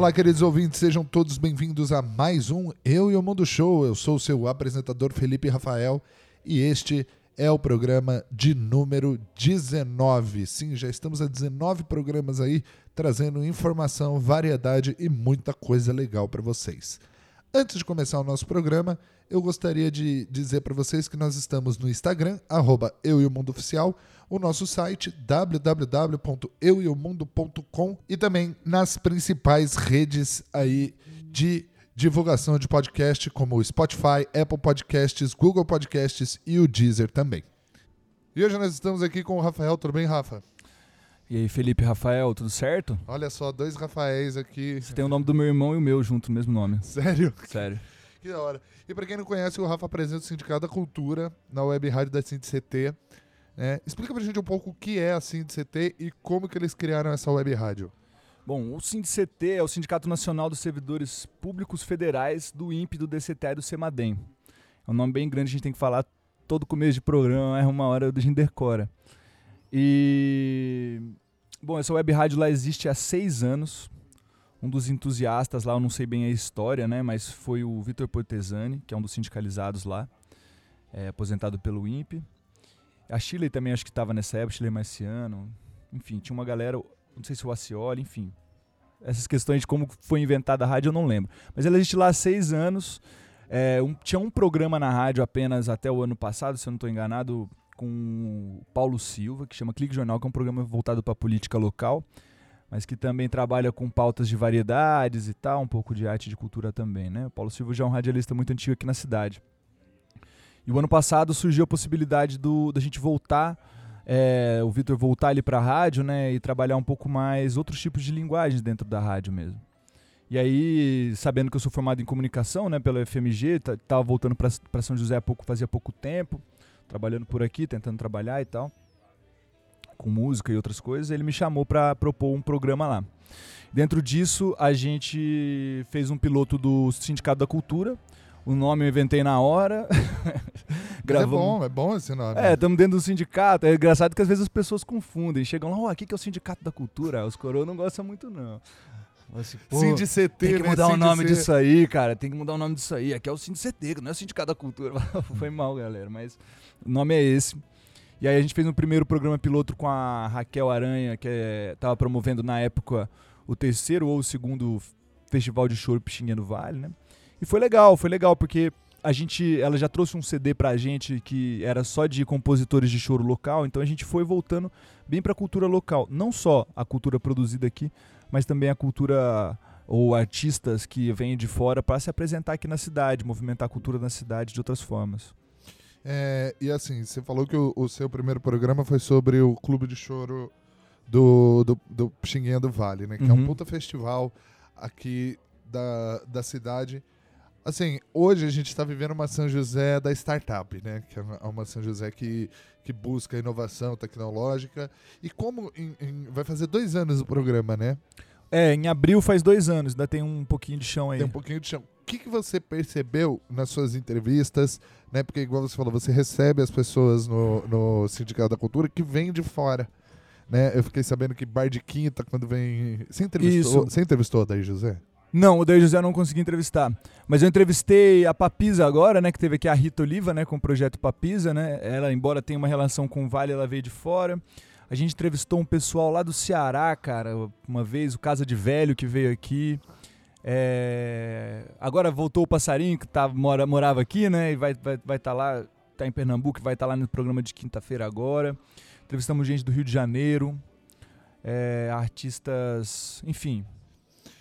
Olá, queridos ouvintes, sejam todos bem-vindos a mais um Eu e o Mundo Show. Eu sou o seu apresentador Felipe Rafael e este é o programa de número 19. Sim, já estamos a 19 programas aí trazendo informação, variedade e muita coisa legal para vocês. Antes de começar o nosso programa, eu gostaria de dizer para vocês que nós estamos no Instagram, arroba eu e o Mundo Oficial, o nosso site www.eueomundo.com e também nas principais redes aí de divulgação de podcast como o Spotify, Apple Podcasts, Google Podcasts e o Deezer também. E hoje nós estamos aqui com o Rafael, tudo bem, Rafa? E aí, Felipe Rafael, tudo certo? Olha só, dois Rafaéis aqui. Você tem o nome do meu irmão e o meu junto no mesmo nome. Sério? Sério. Que da hora. E para quem não conhece, o Rafa apresenta o Sindicato da Cultura na web rádio da CT. É, explica pra gente um pouco o que é a CT e como que eles criaram essa web rádio. Bom, o CT é o Sindicato Nacional dos Servidores Públicos Federais do INPE, do DCT e do CEMADEM. É um nome bem grande, a gente tem que falar todo começo de programa, é uma hora do Gindercora. E. Bom, essa web rádio lá existe há seis anos. Um dos entusiastas lá, eu não sei bem a história, né? Mas foi o Vitor Portesani, que é um dos sindicalizados lá, é, aposentado pelo INPE. A Chile também acho que estava nessa época, Chile Marciano. Enfim, tinha uma galera, não sei se o Acioli, enfim. Essas questões de como foi inventada a rádio eu não lembro. Mas ela existe lá há seis anos. É, um, tinha um programa na rádio apenas até o ano passado, se eu não estou enganado, com o Paulo Silva, que chama Clique Jornal, que é um programa voltado para política local, mas que também trabalha com pautas de variedades e tal, um pouco de arte e de cultura também. Né? O Paulo Silva já é um radialista muito antigo aqui na cidade. E o ano passado surgiu a possibilidade do, da gente voltar, é, o Vitor voltar ali para a rádio né, e trabalhar um pouco mais outros tipos de linguagens dentro da rádio mesmo. E aí, sabendo que eu sou formado em comunicação né, pela FMG, estava voltando para São José há pouco, fazia pouco tempo, trabalhando por aqui, tentando trabalhar e tal, com música e outras coisas, ele me chamou para propor um programa lá. Dentro disso, a gente fez um piloto do Sindicato da Cultura. O nome eu inventei na hora. Gravamos... É bom, é bom esse nome. É, estamos dentro do sindicato. É engraçado que às vezes as pessoas confundem. Chegam lá, ó, oh, aqui que é o Sindicato da Cultura. Os coroas não gostam muito, não. Assim, CT, tem que mudar né? o nome disso aí, cara. Tem que mudar o nome disso aí. Aqui é o CT, não é o Sindicato da Cultura. Foi mal, galera, mas o nome é esse. E aí a gente fez um primeiro programa piloto com a Raquel Aranha, que estava é, promovendo na época o terceiro ou o segundo Festival de Choro Pixinha do Vale, né? E foi legal, foi legal, porque a gente, ela já trouxe um CD pra gente que era só de compositores de choro local, então a gente foi voltando bem pra cultura local. Não só a cultura produzida aqui, mas também a cultura ou artistas que vêm de fora para se apresentar aqui na cidade, movimentar a cultura na cidade de outras formas. É, e assim, você falou que o, o, seu primeiro programa foi sobre o Clube de Choro do, do, do Xinguinha do Vale, né? Que uhum. é um uhum. puta festival aqui da, da cidade. Assim, hoje a gente está vivendo uma São José da startup, né? Que é uma São José que, que busca inovação tecnológica. E como em, em, vai fazer dois anos o programa, né? É, em abril faz dois anos, ainda tem um pouquinho de chão aí. Tem um pouquinho de chão que, que você percebeu nas suas entrevistas, né? Porque, igual você falou, você recebe as pessoas no, no Sindicato da Cultura que vêm de fora. Né? Eu fiquei sabendo que Bar de Quinta, quando vem. Você entrevistou, você entrevistou Daí José? Não, o Daí José eu não consegui entrevistar. Mas eu entrevistei a Papisa agora, né? Que teve aqui a Rita Oliva, né? Com o projeto Papisa, né? Ela, embora tenha uma relação com o Vale, ela veio de fora. A gente entrevistou um pessoal lá do Ceará, cara, uma vez, o Casa de Velho que veio aqui. É... Agora voltou o passarinho que tá, mora, morava aqui, né? E vai estar vai, vai tá lá, tá em Pernambuco, vai estar tá lá no programa de quinta-feira agora. Entrevistamos gente do Rio de Janeiro, é, artistas, enfim.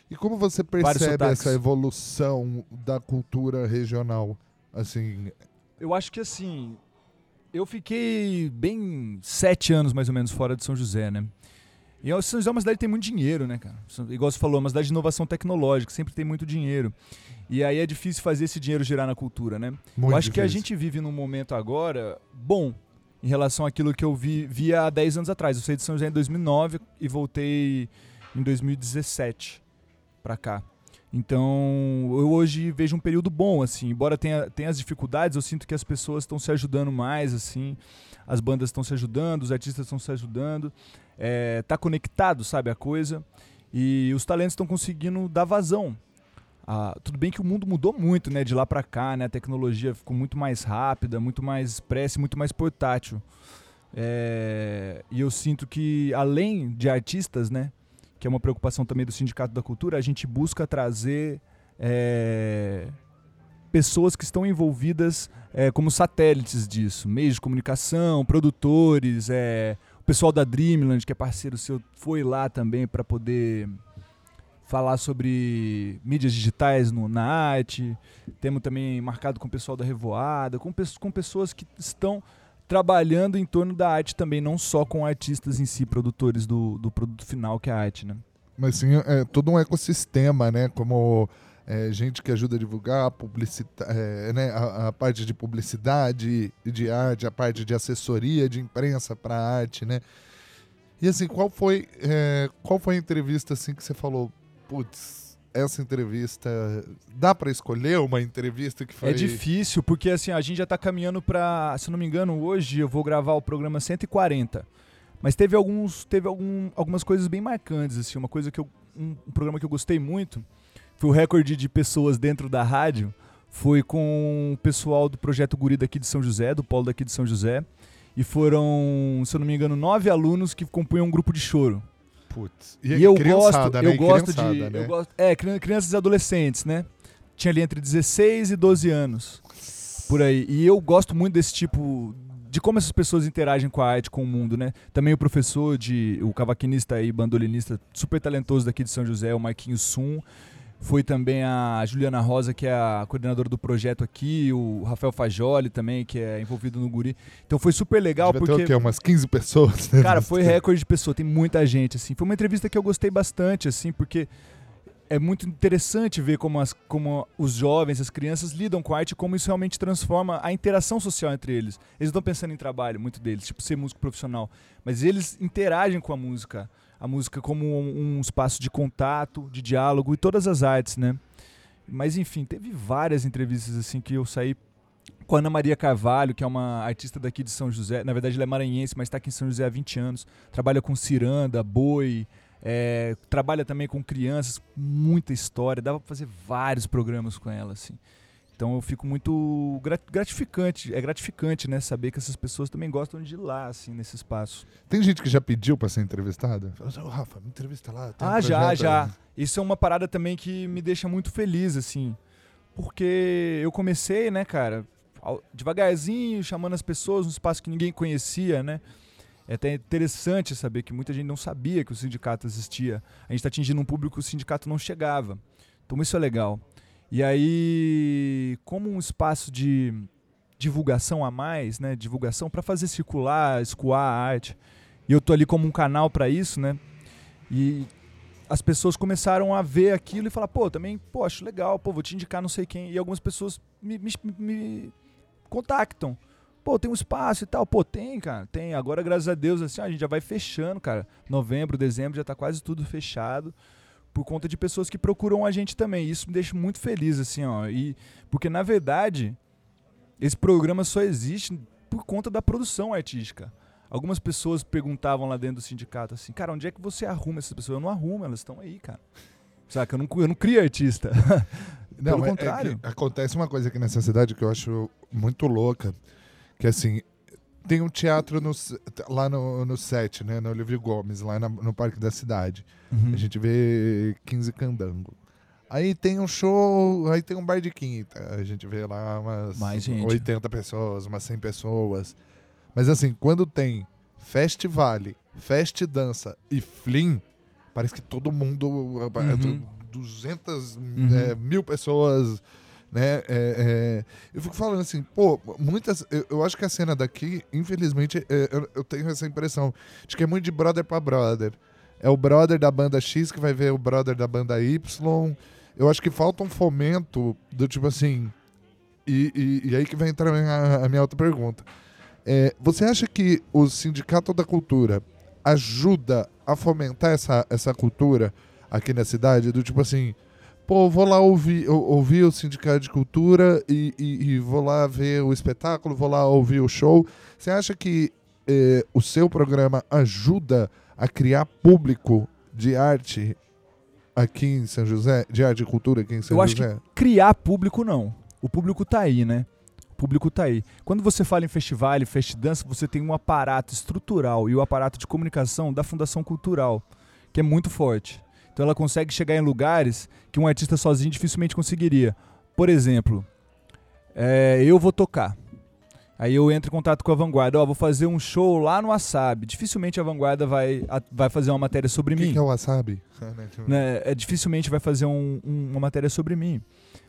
E como você percebe essa evolução da cultura regional? Assim, eu acho que assim, eu fiquei bem sete anos mais ou menos fora de São José, né? E São José é uma cidade que tem muito dinheiro, né, cara? Igual você falou, é uma cidade de inovação tecnológica, sempre tem muito dinheiro. E aí é difícil fazer esse dinheiro girar na cultura, né? Muito eu acho difícil. que a gente vive num momento agora bom em relação àquilo que eu vi, via há 10 anos atrás. Eu saí de São José em 2009 e voltei em 2017 para cá. Então, eu hoje vejo um período bom, assim, embora tenha, tenha as dificuldades, eu sinto que as pessoas estão se ajudando mais, assim, as bandas estão se ajudando, os artistas estão se ajudando, é, tá conectado, sabe, a coisa. E os talentos estão conseguindo dar vazão. Ah, tudo bem que o mundo mudou muito, né? De lá para cá, né? A tecnologia ficou muito mais rápida, muito mais expressa, muito mais portátil. É, e eu sinto que além de artistas, né? Que é uma preocupação também do Sindicato da Cultura, a gente busca trazer é, pessoas que estão envolvidas é, como satélites disso, meios de comunicação, produtores, é, o pessoal da Dreamland, que é parceiro seu, foi lá também para poder falar sobre mídias digitais no, na arte. Temos também marcado com o pessoal da Revoada, com, com pessoas que estão trabalhando em torno da arte também, não só com artistas em si, produtores do, do produto final que é a arte, né? Mas sim, é todo um ecossistema, né? Como é, gente que ajuda a divulgar publicita é, né, a, a, parte de publicidade de arte, a parte de assessoria de imprensa para arte, né? E assim, qual foi, é, qual foi a entrevista assim que você falou, putz, essa entrevista dá para escolher uma entrevista que foi É difícil porque assim, a gente já está caminhando para, se não me engano, hoje eu vou gravar o programa 140. Mas teve alguns, teve algum, algumas coisas bem marcantes assim, uma coisa que eu um, um programa que eu gostei muito foi o recorde de pessoas dentro da rádio foi com o pessoal do projeto Guri daqui de São José, do polo daqui de São José. E foram, se eu não me engano, nove alunos que compunham um grupo de choro. Putz. E, e eu gosto, né? eu gosto de. Né? Eu gosto, é, crianças e adolescentes, né? Tinha ali entre 16 e 12 anos. Por aí. E eu gosto muito desse tipo. De como essas pessoas interagem com a arte, com o mundo, né? Também o professor, de, o cavaquinista e bandolinista super talentoso daqui de São José, o Marquinhos Sum foi também a Juliana Rosa, que é a coordenadora do projeto aqui, o Rafael Fajoli também, que é envolvido no Guri. Então foi super legal Devia porque. Ter o quê? Umas 15 pessoas, né? Cara, foi recorde de pessoa, tem muita gente, assim. Foi uma entrevista que eu gostei bastante, assim, porque é muito interessante ver como, as, como os jovens, as crianças lidam com a arte e como isso realmente transforma a interação social entre eles. Eles estão pensando em trabalho, muito deles, tipo ser músico profissional, mas eles interagem com a música a música como um, um espaço de contato, de diálogo e todas as artes, né? Mas enfim, teve várias entrevistas assim que eu saí com a Ana Maria Carvalho, que é uma artista daqui de São José. Na verdade, ela é maranhense, mas está aqui em São José há 20 anos. Trabalha com ciranda, boi, é, trabalha também com crianças, muita história. Dava para fazer vários programas com ela, assim. Então eu fico muito gratificante, é gratificante, né, saber que essas pessoas também gostam de ir lá, assim, nesse espaço. Tem gente que já pediu para ser entrevistada? Fala, oh, Rafa, me entrevista lá. ah, um já, já. Isso é uma parada também que me deixa muito feliz, assim, porque eu comecei, né, cara, devagarzinho, chamando as pessoas num espaço que ninguém conhecia, né. É até interessante saber que muita gente não sabia que o sindicato existia. A gente está atingindo um público que o sindicato não chegava. Então isso é legal. E aí, como um espaço de divulgação a mais, né, divulgação para fazer circular, escoar a arte. E eu tô ali como um canal para isso, né? E as pessoas começaram a ver aquilo e falar, pô, também, pô, acho legal, pô, vou te indicar não sei quem. E algumas pessoas me, me, me contactam. Pô, tem um espaço e tal. Pô, tem, cara, tem. Agora, graças a Deus, assim, a gente já vai fechando, cara. Novembro, dezembro, já tá quase tudo fechado por conta de pessoas que procuram a gente também. Isso me deixa muito feliz, assim, ó. E, porque, na verdade, esse programa só existe por conta da produção artística. Algumas pessoas perguntavam lá dentro do sindicato assim, cara, onde é que você arruma essas pessoas? Eu não arrumo, elas estão aí, cara. Saca? Eu não, eu não crio artista. Não, Pelo é, contrário. É acontece uma coisa aqui nessa cidade que eu acho muito louca, que assim, tem um teatro no, lá no, no set, né? No Olívio Gomes, lá na, no Parque da Cidade. Uhum. A gente vê 15 candango. Aí tem um show, aí tem um bar de quinta. A gente vê lá umas Mais gente. 80 pessoas, umas 100 pessoas. Mas assim, quando tem Festivale, Fest Dança e Flim, parece que todo mundo. Uhum. 200 uhum. é, mil pessoas né? É, é, eu fico falando assim, pô, muitas. Eu, eu acho que a cena daqui, infelizmente, é, eu, eu, tenho essa impressão de que é muito de brother pra brother. É o brother da banda X que vai ver o brother da banda Y. Eu acho que falta um fomento do tipo assim. E, e, e aí que vai entrar a minha, a minha outra pergunta. É, você acha que o Sindicato da Cultura ajuda a fomentar essa, essa cultura aqui na cidade? Do tipo assim pô, vou lá ouvir, ouvir o Sindicato de Cultura e, e, e, vou lá ver o espetáculo, vou lá ouvir o show. Você acha que eh, o seu programa ajuda a criar público de arte aqui em São José, de arte e cultura aqui em São Eu acho José? Criar público, não. O público tá aí, né? O público tá aí. Quando você fala em festival, em festidança, você tem um aparato estrutural e o aparato de comunicação da Fundação Cultural, que é muito forte. Então ela consegue chegar em lugares que um artista sozinho dificilmente conseguiria. Por exemplo, é, eu vou tocar. Aí eu entro em contato com a Vanguarda. Ó, vou fazer um show lá no Wasabi. Dificilmente a Vanguarda vai, a- vai fazer uma matéria sobre O mim que, que é o wasabi? né, é, dificilmente vai fazer um- um- uma matéria sobre mim.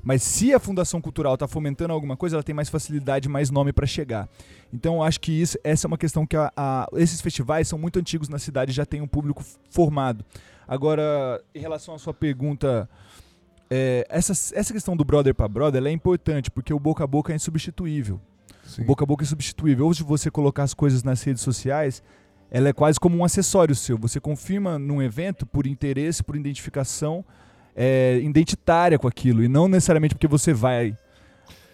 Mas se a Fundação Cultural está fomentando alguma coisa, ela tem mais facilidade, mais nome para chegar. Então eu acho que isso, essa é uma questão que a- a- esses festivais são muito antigos na cidade e já tem um público formado. Agora, em relação à sua pergunta, é, essa, essa questão do brother para brother é importante, porque o boca a boca é insubstituível. Sim. Boca a boca é substituível. Ou se você colocar as coisas nas redes sociais, ela é quase como um acessório seu. Você confirma num evento por interesse, por identificação é, identitária com aquilo, e não necessariamente porque você vai.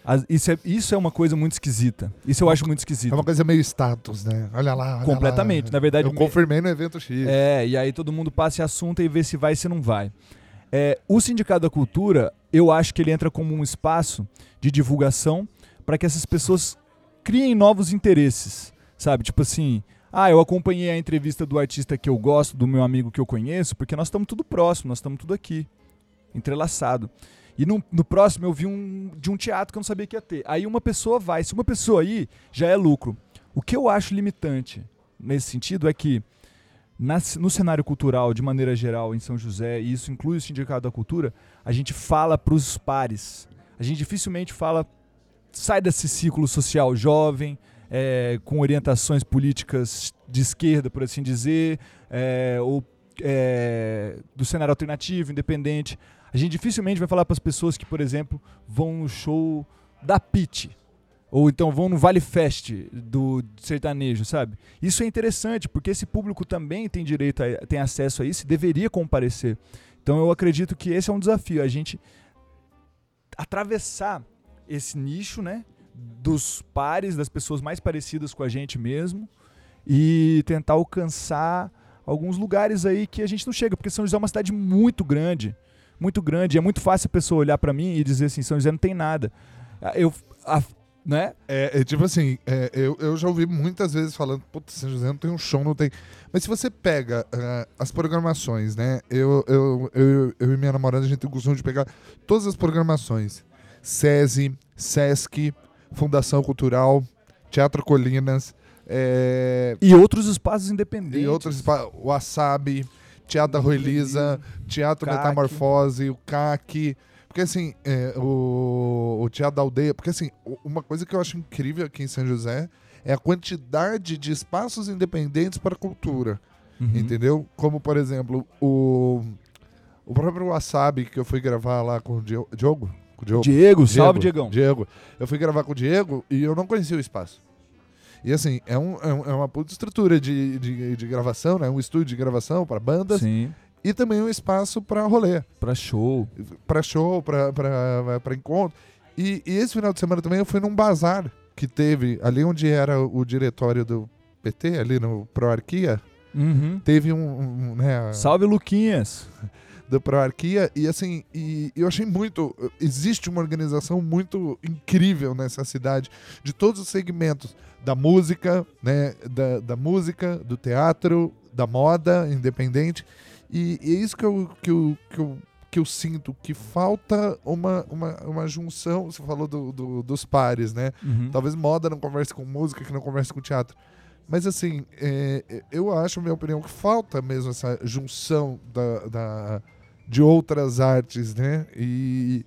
As- Isso é, isso é uma coisa muito esquisita. Isso eu acho muito É esquisito. uma coisa meio status, né? Olha lá, olha Completamente. lá. Na verdade, Eu me- confirmei no evento X. é, e aí todo mundo passa esse assunto e vê se vai e se não vai. É, o Sindicato da Cultura, eu acho que ele entra como um espaço de divulgação para que essas pessoas criem novos interesses, sabe? Tipo assim, ah, eu acompanhei a entrevista do artista que eu gosto, do meu amigo que eu conheço, porque nós estamos tudo próximo, nós estamos tudo aqui, entrelaçado. E no, no próximo eu vi um de um teatro que eu não sabia que ia ter. Aí uma pessoa vai, se uma pessoa aí, já é lucro. O que eu acho limitante nesse sentido é que na- no cenário cultural, de maneira geral, em São José, e isso inclui o Sindicato da Cultura, a gente fala para os pares. A gente dificilmente fala, sai desse ciclo social jovem, é, com orientações políticas de esquerda, por assim dizer, é, ou é, do cenário alternativo, independente. A gente dificilmente vai falar para as pessoas que, por exemplo, vão no show da Pit. Ou então vão no Vale Fest do sertanejo, sabe? Isso é interessante, porque esse público também tem direito, a, tem acesso a isso deveria comparecer. Então eu acredito que esse é um desafio, a gente atravessar esse nicho, né? Dos pares, das pessoas mais parecidas com a gente mesmo e tentar alcançar alguns lugares aí que a gente não chega, porque São José é uma cidade muito grande, muito grande. É muito fácil a pessoa olhar pra mim e dizer assim, São José não tem nada. Ah, Eu, a- né? É, é tipo assim, é, eu, eu já ouvi muitas vezes falando, putz, São José não tem um show, não tem. Mas se você pega ah, as programações, né? Eu, eu, eu, eu e minha namorada, a gente tem o costume de pegar todas as programações. SESI, SESC, Fundação Cultural, Teatro Colinas, é, E outros espaços independentes. e outros, espa- Wasabi, Teatro Rui Lisa, Teatro CAC. Metamorfose, o CAC. Porque assim, é, o, o Teatro da Aldeia. Porque assim, uma coisa que eu acho incrível aqui em São José é a quantidade de espaços independentes para cultura. Uhum. Entendeu? Como, por exemplo, o, o próprio Wasabi que eu fui gravar lá com o Dio- Diogo. Com o Diogo. Diego, salve, Diego, Diegão. Diego. Eu fui gravar com o Diego e eu não conhecia o espaço. E assim, é, um, é, um- é uma puta estrutura de, de, de gravação, né? Um estúdio de gravação para bandas Sim, e também um espaço para rolê, pra show. para show, para encontro. E, e esse final de semana também eu fui num bazar que teve ali onde era o diretório do PT, ali no Proarquia. Uhum. Teve um, um, né, Salve, Luquinhas. Da Proarquia e assim, e eu achei muito, existe uma organização muito incrível nessa cidade, de todos os segmentos, da música, né, da, da música, do teatro, da moda independente, e, e é isso que eu, que eu, que eu, que eu sinto, que falta uma, uma, uma junção, você falou do, do- dos pares, né, Uhum. Talvez moda não converse com música, que não converse com teatro. Mas assim, é, eu acho, minha opinião, que falta mesmo essa junção da, da- de outras artes, né? E,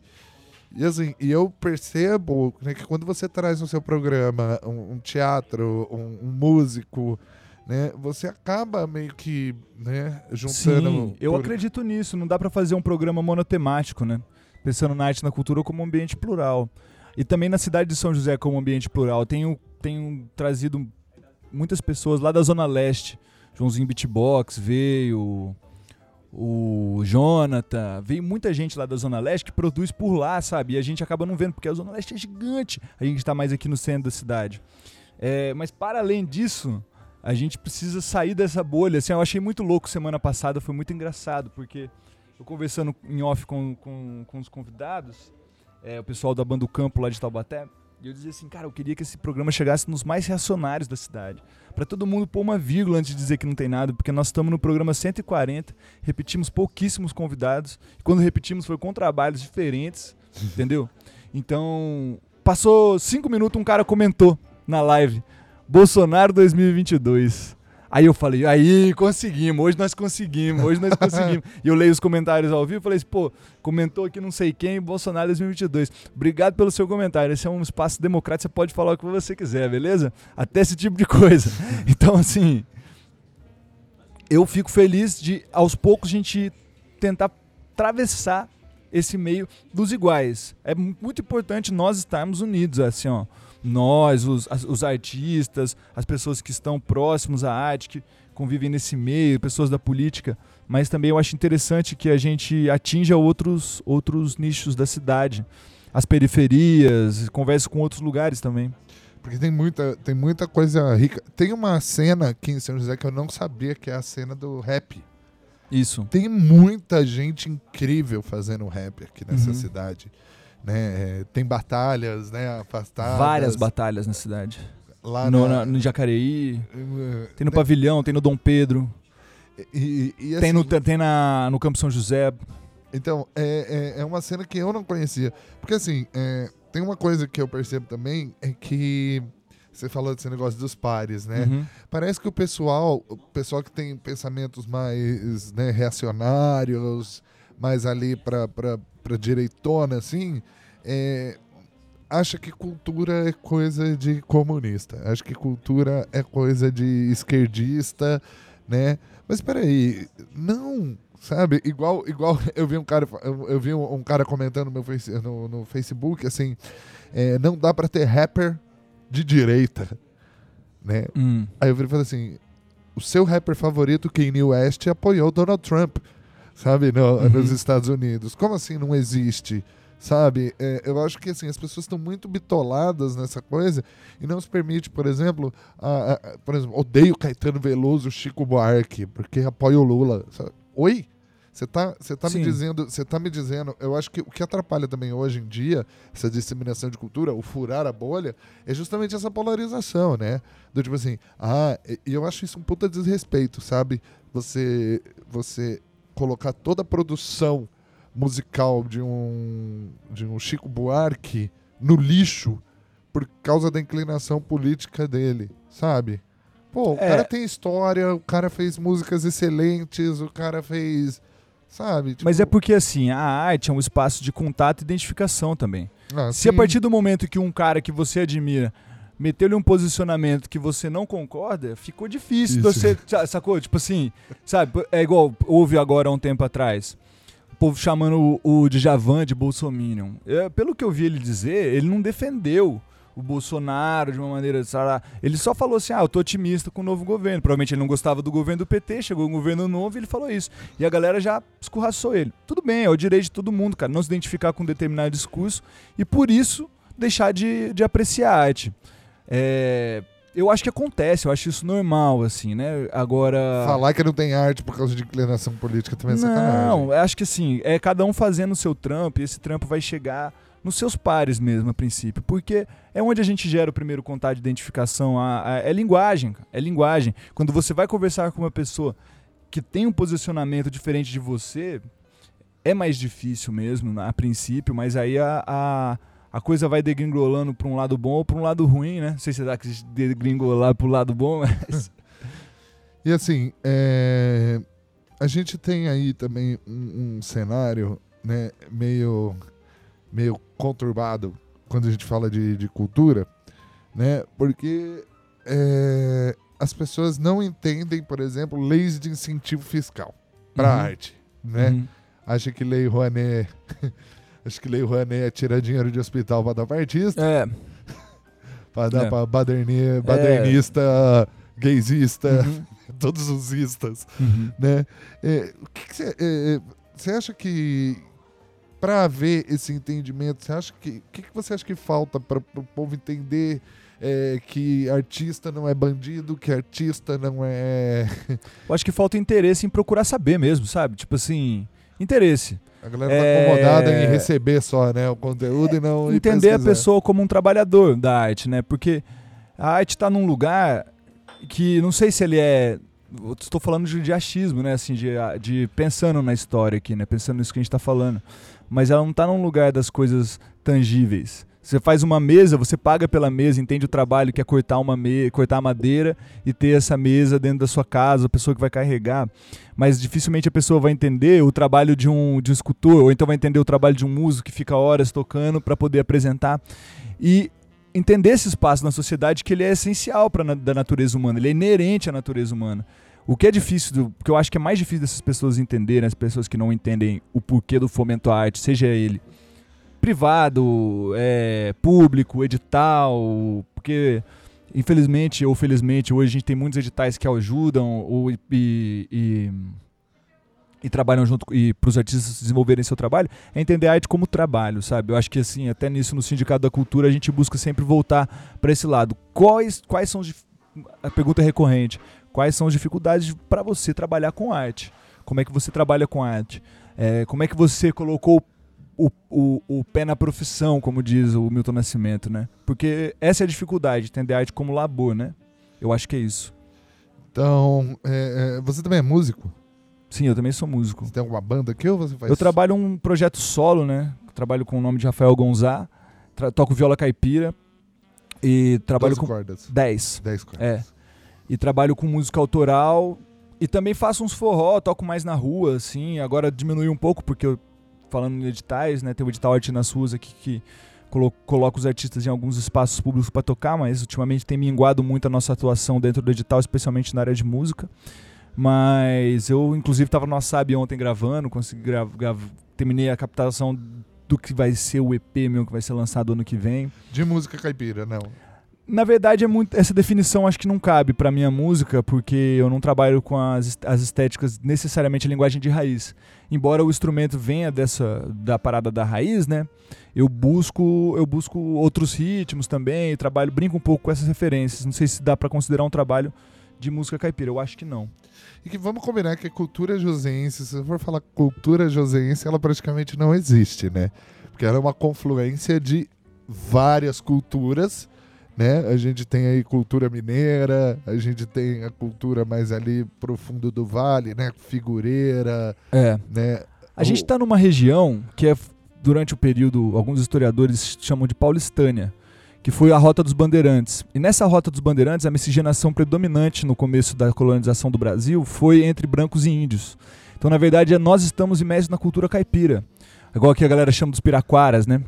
e assim, e eu percebo né, que quando você traz no seu programa um, um teatro, um, um músico, né? Você acaba meio que, né, juntando. Sim, eu por- acredito nisso. Não dá pra fazer um programa monotemático, né? Pensando na arte e na cultura como um ambiente plural. E também na cidade de São José como um ambiente plural. Tenho, tenho trazido muitas pessoas lá da Zona Leste. Joãozinho Beatbox veio, o Jonathan, veio muita gente lá da Zona Leste que produz por lá, sabe? E a gente acaba não vendo, porque a Zona Leste é gigante. A gente tá mais aqui no centro da cidade. É, mas para além disso, a gente precisa sair dessa bolha. Assim, eu achei muito louco semana passada, foi muito engraçado, porque eu conversando em off com, com, com os convidados, é, o pessoal da Banda do Campo lá de Taubaté, e eu dizia assim, cara, eu queria que esse programa chegasse nos mais reacionários da cidade. Para todo mundo pôr uma vírgula antes de dizer que não tem nada, porque nós estamos no programa 140, repetimos pouquíssimos convidados. E quando repetimos foi com trabalhos diferentes, entendeu? Então, passou cinco minutos, um cara comentou na live: Bolsonaro 2022. Aí eu falei, aí conseguimos, hoje nós conseguimos, hoje nós conseguimos. e eu leio os comentários ao vivo e falei assim, pô, comentou aqui não sei quem, Bolsonaro 2022. Obrigado pelo seu comentário. Esse é um espaço democrático, você pode falar o que você quiser, beleza? Até esse tipo de coisa. Então, assim, eu fico feliz de, aos poucos, a gente tentar atravessar esse meio dos iguais. É muito importante nós estarmos unidos, assim, ó nós, os, os artistas, as pessoas que estão próximos à arte, que convivem nesse meio, pessoas da política, mas também eu acho interessante que a gente atinja outros, outros nichos da cidade, as periferias, converse com outros lugares também. Porque tem muita, tem muita coisa rica. Tem uma cena aqui em São José que eu não sabia que é a cena do rap. Isso. Tem muita gente incrível fazendo rap aqui nessa uhum. cidade né? É, tem batalhas, né? Afastadas. Várias batalhas na cidade. Lá no, na... no Jacareí, uh, tem no né? Pavilhão, tem no Dom Pedro. E, e, assim, tem no, tem na, no Campo São José. Então, é, é, é, uma cena que eu não conhecia. Porque assim, é, tem uma coisa que eu percebo também, é que você falou desse negócio dos pares, né? Uhum. Parece que o pessoal, o pessoal que tem pensamentos mais né, reacionários, mais ali para pra direitona, assim, é, acha que cultura é coisa de comunista. Acha que cultura é coisa de esquerdista, né? Mas peraí, não, sabe? Igual, igual eu vi um cara, eu, eu vi um, um, cara comentando no, meu face, no, no Facebook, assim, é, não dá para ter rapper de direita, né? Hum. Aí eu vi e falei assim, o seu rapper favorito, Kanye West, apoiou Donald Trump sabe, no, uhum. nos Estados Unidos. Como assim não existe? Sabe? É, eu acho que assim, as pessoas estão muito bitoladas nessa coisa e não se permite, por exemplo, a, a, por exemplo, odeio Caetano Veloso, Chico Buarque, porque apoio o Lula. Sabe? Oi? Você tá, você tá me dizendo, você tá me dizendo, eu acho que o que atrapalha também hoje em dia essa disseminação de cultura, o furar a bolha, é justamente essa polarização, né? Do tipo assim, ah, e eu acho isso um puta desrespeito, sabe? Você você colocar toda a produção musical de um, de um Chico Buarque no lixo por causa da inclinação política dele, sabe? Pô, o é. cara tem história, o cara fez músicas excelentes, o cara fez. Sabe? Tipo... Mas é porque, assim, a arte é um espaço de contato e identificação também. Ah, Se sim. a partir do momento que um cara que você admira meteu-lhe um posicionamento que você não concorda, ficou difícil Isso. você, sacou? Tipo assim, sabe? É igual houve agora há um tempo atrás. O povo chamando o, o Djavan de Bolsominion. É, pelo que eu vi ele dizer, ele não defendeu o Bolsonaro de uma maneira. Sabe? Ele só falou assim: ah, eu tô otimista com o novo governo. Provavelmente ele não gostava do governo do PT, chegou um governo novo e ele falou isso. E a galera já escorraçou ele. Tudo bem, é o direito de todo mundo, cara, não se identificar com um determinado discurso e por isso deixar de, de apreciar a arte. É, eu acho que acontece, eu acho isso normal, assim, né? Agora. Falar que não tem arte por causa de inclinação política também é sacanagem. Não, acho que assim, é cada um fazendo o seu trampo e esse trampo vai chegar nos seus pares mesmo, a princípio. Porque é onde a gente gera o primeiro contato de identificação. A, a, é linguagem, é linguagem. Quando você vai conversar com uma pessoa que tem um posicionamento diferente de você, é mais difícil mesmo, a princípio, mas aí a, a a coisa vai degringolando para um lado bom ou para um lado ruim, né? Não sei se dá que degringolar para o lado bom, mas... e assim, é... a gente tem aí também um, um, cenário né, meio, meio conturbado quando a gente fala de, de cultura, né? Porque é... as pessoas não entendem, por exemplo, leis de incentivo fiscal para uhum. arte, né? Uhum. Acha que lei Rouanet Acho que Lei Rouanet é tirar dinheiro de hospital para dar para artista. É. para dar é. para baderne, badernista, é. gaysista, uhum. todos os istas. Uhum. Né? É, o que você é, é, acha que para haver esse entendimento, você acha que o que, que você acha que falta para o povo entender é, que artista não é bandido, que artista não é. Eu acho que falta interesse em procurar saber mesmo, sabe? Tipo assim, interesse. A galera tá É. acomodada em receber só, né? O conteúdo e não. e entender a pessoa como um trabalhador da arte, né? Porque a arte está num lugar que não sei se ele é. Estou falando de, de achismo, né? Assim, de, de pensando na história aqui, né? Pensando nisso que a gente está falando. Mas ela não está num lugar das coisas tangíveis. Você faz uma mesa, você paga pela mesa, entende o trabalho que é cortar uma me cortar a madeira e ter essa mesa dentro da sua casa, a pessoa que vai carregar. Mas dificilmente a pessoa vai entender o trabalho de um, de um escultor, ou então vai entender o trabalho de um músico que fica horas tocando para poder apresentar. E entender esse espaço na sociedade que ele é essencial para da natureza humana, ele é inerente à natureza humana. O que é difícil, do, porque eu acho que é mais difícil dessas pessoas entenderem, as pessoas que não entendem o porquê do fomento à arte, seja ele privado, é, público, edital, porque infelizmente ou felizmente hoje a gente tem muitos editais que ajudam ou, e, e, e trabalham junto e para os artistas desenvolverem seu trabalho, é entender a arte como trabalho, sabe? Eu acho que assim, até nisso no Sindicato da Cultura a gente busca sempre voltar para esse lado. Quais quais são os a pergunta é recorrente, quais são as dificuldades para você trabalhar com arte? Como é que você trabalha com arte? É, como é que você colocou o, o, o pé na profissão, como diz o Milton Nascimento, né? Porque essa é a dificuldade, entender a arte como labor, né? Eu acho que é isso. Então, é, é, você também é músico? Sim, eu também sou músico. Você tem alguma banda aqui ou você faz? Eu trabalho um projeto solo, né? Trabalho com o nome de Rafael Gonzá, toco viola caipira e trabalho 12 com cordas. 10. 10 cordas. É. E trabalho com música autoral e também faço uns forró, toco mais na rua, assim. Agora diminuiu um pouco porque eu falando em editais, né? Tem o edital Arte nas Ruas aqui que colo coloca os artistas em alguns espaços públicos para tocar, mas ultimamente tem minguado muito a nossa atuação dentro do edital, especialmente na área de música. Mas eu, inclusive, estava no Wasabi ontem gravando, consegui gra gra terminei a captação do que vai ser o EP meu que vai ser lançado ano que vem. De música caipira, não. Na verdade, é muito, essa definição acho que não cabe para minha música, porque eu não trabalho com as, as estéticas necessariamente a linguagem de raiz. Embora o instrumento venha dessa da parada da raiz, né? Eu busco eu busco outros ritmos também, trabalho brinco um pouco com essas referências. Não sei se dá para considerar um trabalho de música caipira, eu acho que não. E que vamos combinar que a cultura joseense, se for falar cultura joseense, ela praticamente não existe, né? Porque ela é uma confluência de várias culturas, né? A gente tem aí cultura mineira, a gente tem a cultura mais ali pro fundo do vale, né? Figureira, É. né? A gente está numa região que é, durante o período, alguns historiadores chamam de paulistânia, que foi a Rota dos Bandeirantes. E nessa Rota dos Bandeirantes, a miscigenação predominante no começo da colonização do Brasil foi entre brancos e índios. Então, na verdade, nós estamos imersos na cultura caipira. Igual que a galera chama dos piraquaras, né?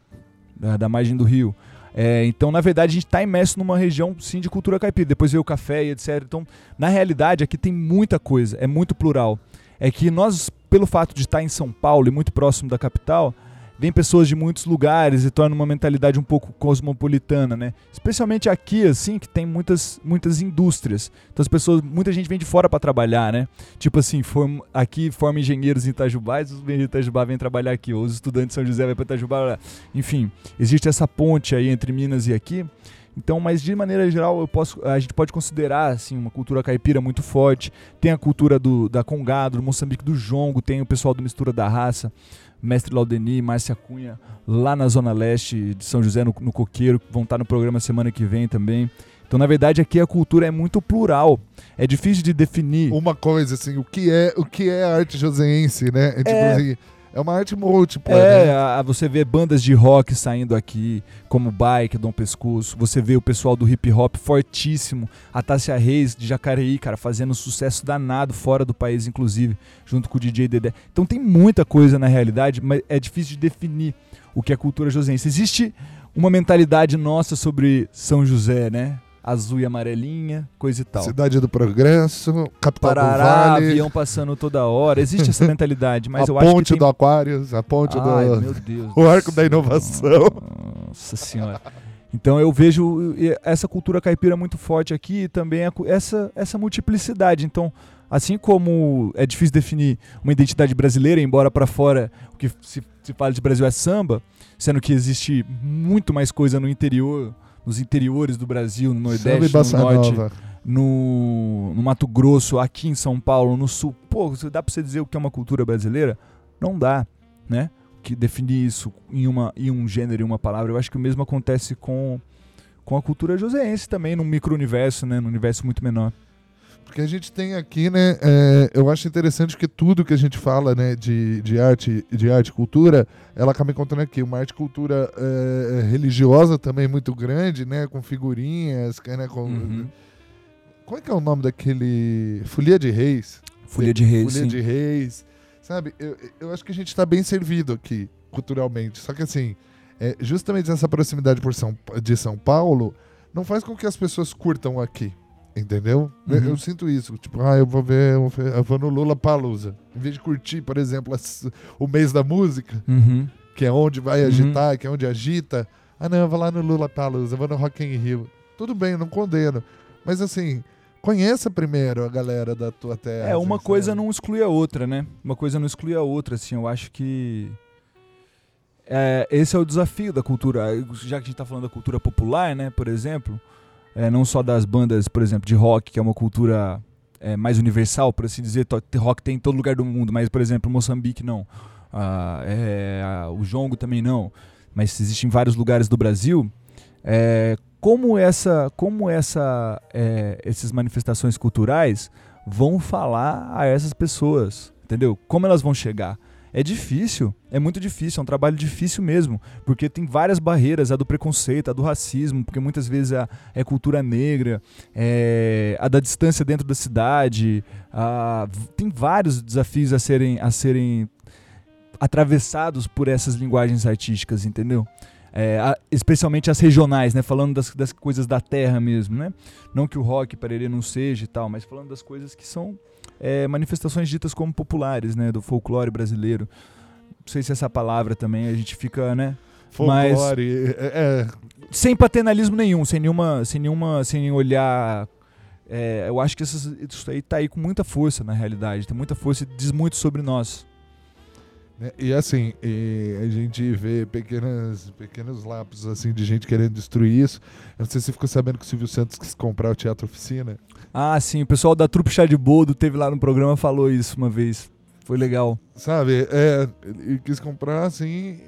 Da, da margem do rio. É, então, na verdade, a gente está imerso numa região, sim, de cultura caipira. Depois veio o café e etc. Então, na realidade, aqui tem muita coisa, é muito plural. É que nós, pelo fato de estar em São Paulo e muito próximo da capital, vem pessoas de muitos lugares e torna uma mentalidade um pouco cosmopolitana, né? Especialmente aqui, assim, que tem muitas, muitas indústrias. Então as pessoas, muita gente vem de fora para trabalhar, né? Tipo assim, form, aqui forma engenheiros em Itajubá, e os engenheiros de Itajubá vêm trabalhar aqui, ou os estudantes de São José vêm para Itajubá, enfim, existe essa ponte aí entre Minas e aqui. Então, mas de maneira geral, eu posso, a gente pode considerar assim uma cultura caipira muito forte. Tem a cultura do da Congado, do Moçambique, do Jongo, tem o pessoal do Mistura da Raça, Mestre Laudeni, Márcia Cunha, lá na zona leste de São José no, no Coqueiro, que vão estar no programa semana que vem também. Então, na verdade, aqui a cultura é muito plural. É difícil de definir. Uma coisa assim, o que é, o que é arte joseense, né? É, tipo É. assim, é uma arte múltipla, É, né? a- a- você vê bandas de rock saindo aqui, como Bike, Dom Pescoço. Você vê o pessoal do hip hop fortíssimo. A Tássia Reis, de Jacareí, cara, fazendo sucesso danado fora do país, inclusive, junto com o DJ Dedé. Então tem muita coisa na realidade, mas é difícil de definir o que é cultura josense. Existe uma mentalidade nossa sobre São José, né? Azul e amarelinha, coisa e tal. Cidade do Progresso, capital Parará, do Vale, avião passando toda hora. Existe essa mentalidade, mas a eu acho que ponte tem do Aquários, a ponte Ai, do... meu Deus. o arco da inovação. Nossa senhora. Então eu vejo essa cultura caipira muito forte aqui e também a essa, essa multiplicidade. Então, assim como é difícil definir uma identidade brasileira, embora para fora o que se, se fala de Brasil é samba, sendo que existe muito mais coisa no interior, nos interiores do Brasil, no e Nordeste, no Norte, Nova. no, no Mato Grosso, aqui em São Paulo, no Sul. Pô, dá pra você dizer o que é uma cultura brasileira? Não dá, né? Que definir isso em, uma, em um gênero, em uma palavra. Eu acho que o mesmo acontece com, com a cultura joseense também, num micro-universo, né? Num universo muito menor. Porque a gente tem aqui, né? É, eu acho interessante que tudo que a gente fala, né, de, de arte, de arte e cultura, ela acaba encontrando aqui uma arte cultura é, religiosa também muito grande, né? Com figurinhas, né? Com, Uhum. Qual é que é o nome daquele. Folia de Reis? Folha de Reis, Folia sim. de Reis. Sabe, eu, eu acho que a gente está bem servido aqui, culturalmente. Só que assim, é, justamente essa proximidade por São, de São Paulo não faz com que as pessoas curtam aqui. Entendeu? Eu- Uhum. Eu sinto isso. Tipo, ah, eu vou ver, eu vou no Lula Palusa. Em vez de curtir, por exemplo, as- o mês da música, Uhum. que é onde vai Uhum. agitar, que é onde agita. Ah, não, eu vou lá no Lula Palusa, eu vou no Rock in Rio. Tudo bem, eu não condeno. Mas assim, conheça primeiro a galera da tua terra. É, uma assim, coisa sabe? não exclui a outra, né? Uma coisa não exclui a outra, assim. Eu acho que. é, esse é o desafio da cultura. Já que a gente tá falando da cultura popular, né? Por exemplo, é, não só das bandas, por exemplo, de rock, que é uma cultura é, mais universal, por assim dizer. Rock tem em todo lugar do mundo, mas, por exemplo, Moçambique não. Ah, é, o jongo também não. Mas existe em vários lugares do Brasil. É, como essa, como essa, é, essas manifestações culturais vão falar a essas pessoas, entendeu? Como elas vão chegar? É difícil, é muito difícil, é um trabalho difícil mesmo, porque tem várias barreiras, a do preconceito, a do racismo, porque muitas vezes a, é cultura negra, é, a da distância dentro da cidade, a- tem vários desafios a serem, a serem atravessados por essas linguagens artísticas, entendeu? É, a- especialmente as regionais, né? Falando das, das coisas da terra mesmo, né? Não que o rock parerê não seja e tal, mas falando das coisas que são é, manifestações ditas como populares, né? Do folclore brasileiro. Não sei se essa palavra também a gente fica, né? Folclore. É, é, Sem paternalismo nenhum, sem nenhuma, sem nenhuma, sem olhar. é, eu acho que essas- isso aí tá aí com muita força na realidade, tem muita força e diz muito sobre nós. Né? E assim, e a gente vê pequenas, pequenos lapsos assim, de gente querendo destruir isso. Eu não sei se você ficou sabendo que o Silvio Santos quis comprar o Teatro Oficina. Ah, sim, o pessoal da Trupe Chá de Boldo teve lá no programa falou isso uma vez. Foi legal. Sabe? É, ele quis comprar assim.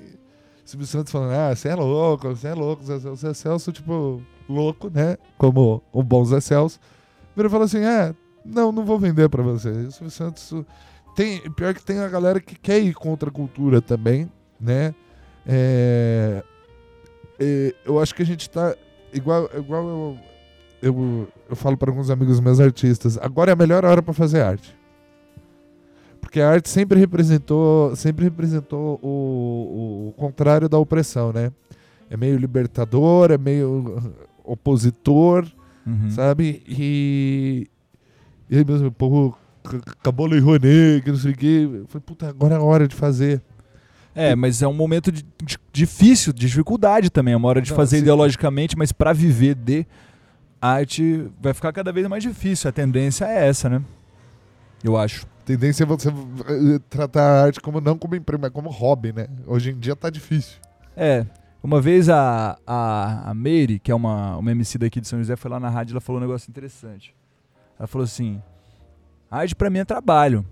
Silvio Santos falando, ah, você é louco, você é louco, Zé Celso, Zé Celso, tipo, louco, né? Como o bom Zé Celso. Ele falou assim, é, não, não vou vender pra você. O Silvio Santos tem, pior que tem a galera que quer ir contra a cultura também, né? É, é, eu acho que a gente tá igual, igual eu, eu, eu falo para alguns amigos meus artistas, agora é a melhor hora para fazer arte. Porque a arte sempre representou, sempre representou o, o, o contrário da opressão, né? É meio libertador, é meio opositor, Uhum. sabe? E, e aí mesmo, acabou Lei Rouanet, que não sei o quê. Eu falei, puta, agora é a hora de fazer. É, mas é um momento de, de- difícil, de dificuldade também. É uma hora de Não, fazer sim. ideologicamente, mas pra viver de arte vai ficar cada vez mais difícil. A tendência é essa, né? Eu acho. A tendência é você eh, tratar a arte como não como emprego, mas como hobby, né? Hoje em dia tá difícil. É. Uma vez a, a, a Meire, que é uma, uma MC daqui de São José, foi lá na rádio e ela falou um negócio interessante. Ela falou assim: arte pra mim é trabalho.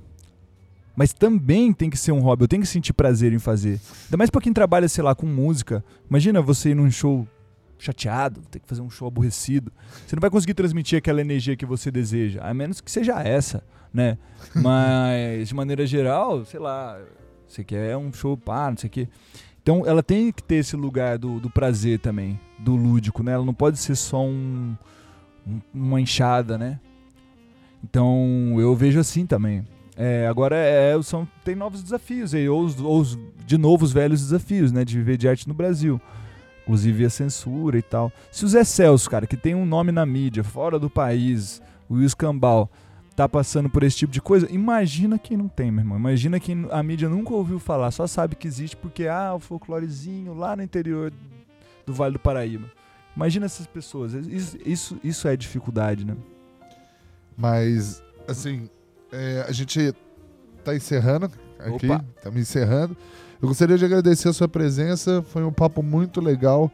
Mas também tem que ser um hobby, eu tenho que sentir prazer em fazer. Ainda mais pra quem trabalha, sei lá, com música. Imagina você ir num show chateado, ter que fazer um show aborrecido. Você não vai conseguir transmitir aquela energia que você deseja, a menos que seja essa, né? Mas, de maneira geral, sei lá, você quer um show, pá, não sei o quê. Então, ela tem que ter esse lugar do, do prazer também, do lúdico, né? Ela não pode ser só um, um- uma enxada, né? Então, eu vejo assim também. É, agora é, são, tem novos desafios aí, ou, ou de novo os velhos desafios, né? De viver de arte no Brasil. Inclusive a censura e tal. Se o Zé Celso, cara, que tem um nome na mídia, fora do país, o Will Cambal, tá passando por esse tipo de coisa, imagina quem não tem, meu irmão. Imagina quem a mídia nunca ouviu falar, só sabe que existe porque, ah, o folclorezinho lá no interior do Vale do Paraíba. Imagina essas pessoas. Isso, isso, isso é dificuldade, né? Mas, assim, é, a gente tá encerrando aqui. Estamos encerrando. Eu gostaria de agradecer a sua presença. Foi um papo muito legal.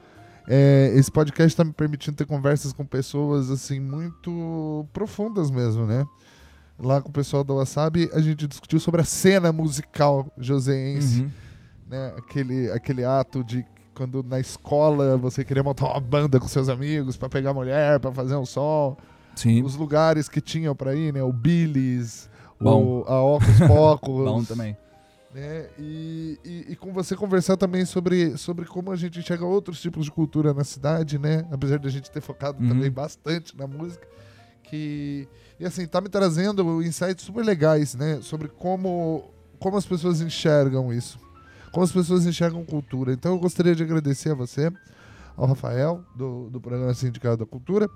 É, esse podcast está me permitindo ter conversas com pessoas assim muito profundas mesmo, né? lá com o pessoal do Wasabi, a gente discutiu sobre a cena musical joseense, Uhum. né? Aquele, aquele ato de quando na escola você queria montar uma banda com seus amigos pra pegar mulher, pra fazer um som. Sim, Os lugares que tinham pra ir, né? O Billy's, Bom. o, a Ocus Pocos. bom também. né? E, e, e com você conversar também sobre, sobre como a gente enxerga outros tipos de cultura na cidade, né? Apesar de a gente ter focado Uhum. também bastante na música. Que, e assim, tá me trazendo insights super legais, né? Sobre como, como as pessoas enxergam isso. Como as pessoas enxergam cultura. Então eu gostaria de agradecer a você, ao Rafael, do, do programa Sindicato da Cultura.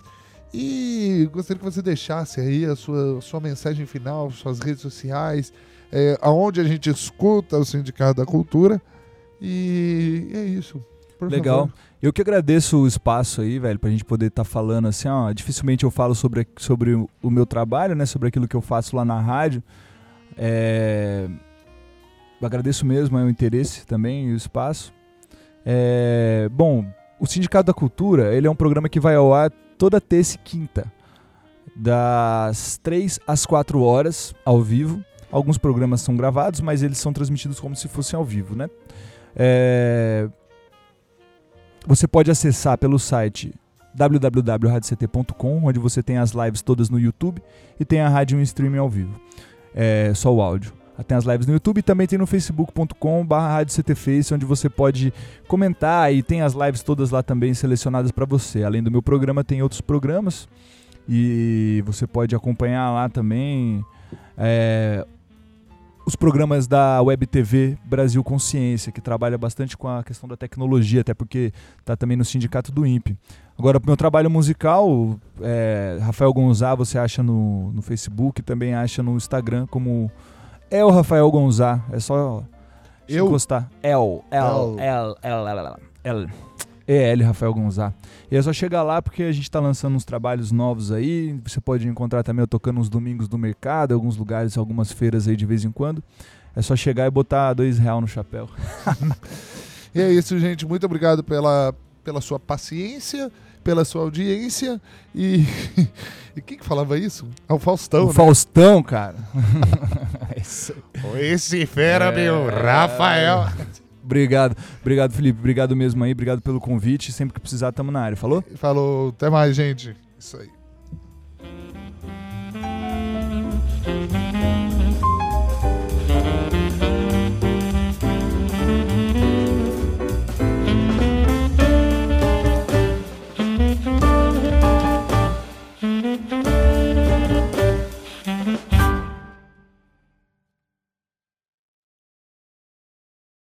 E gostaria que você deixasse aí a sua, sua mensagem final, suas redes sociais, é, aonde a gente escuta o Sindicato da Cultura. E é isso. Legal. favor. Eu que agradeço o espaço aí, velho, pra gente poder estar falando assim, ó. Dificilmente eu falo sobre, sobre o meu trabalho, né? Sobre aquilo que eu faço lá na rádio. É... Agradeço mesmo é, o interesse também e o espaço. É, Bom, o Sindicato da Cultura, ele é um programa que vai ao ar toda terça e quinta, das 3 às 4 horas, ao vivo. Alguns programas são gravados, mas eles são transmitidos como se fossem ao vivo, né? É, você pode acessar pelo site www.radioct.com, onde você tem as lives todas no YouTube e tem a rádio em streaming ao vivo. É só o áudio. Tem as lives no YouTube e também tem no facebook.com.br radioctface, onde você pode comentar e tem as lives todas lá também selecionadas para você. Além do meu programa, tem outros programas e você pode acompanhar lá também é, os programas da Web TV Brasil Consciência, que trabalha bastante com a questão da tecnologia, até porque está também no sindicato do INPE. Agora, meu trabalho musical, é, Rafael Gonzá, você acha no, no Facebook, também acha no Instagram como é o Rafael Gonzá. É só Eu? encostar. L, L, L, L, L, L. EL Rafael Gonzá. E é só chegar lá porque a gente está lançando uns trabalhos novos aí. Você pode encontrar também eu tocando uns domingos do mercado, alguns lugares, algumas feiras aí de vez em quando. É só chegar e botar dois real no chapéu. E é isso, gente. Muito obrigado pela, pela sua paciência, pela sua audiência. E. e quem que falava isso? Ah, o Faustão, o né? Faustão, cara. É aí. Esse fera, É. meu, Rafael. Obrigado, obrigado, Felipe. Obrigado mesmo aí, obrigado pelo convite. Sempre que precisar, tamo na área. Falou? Falou, até mais, gente. Isso aí.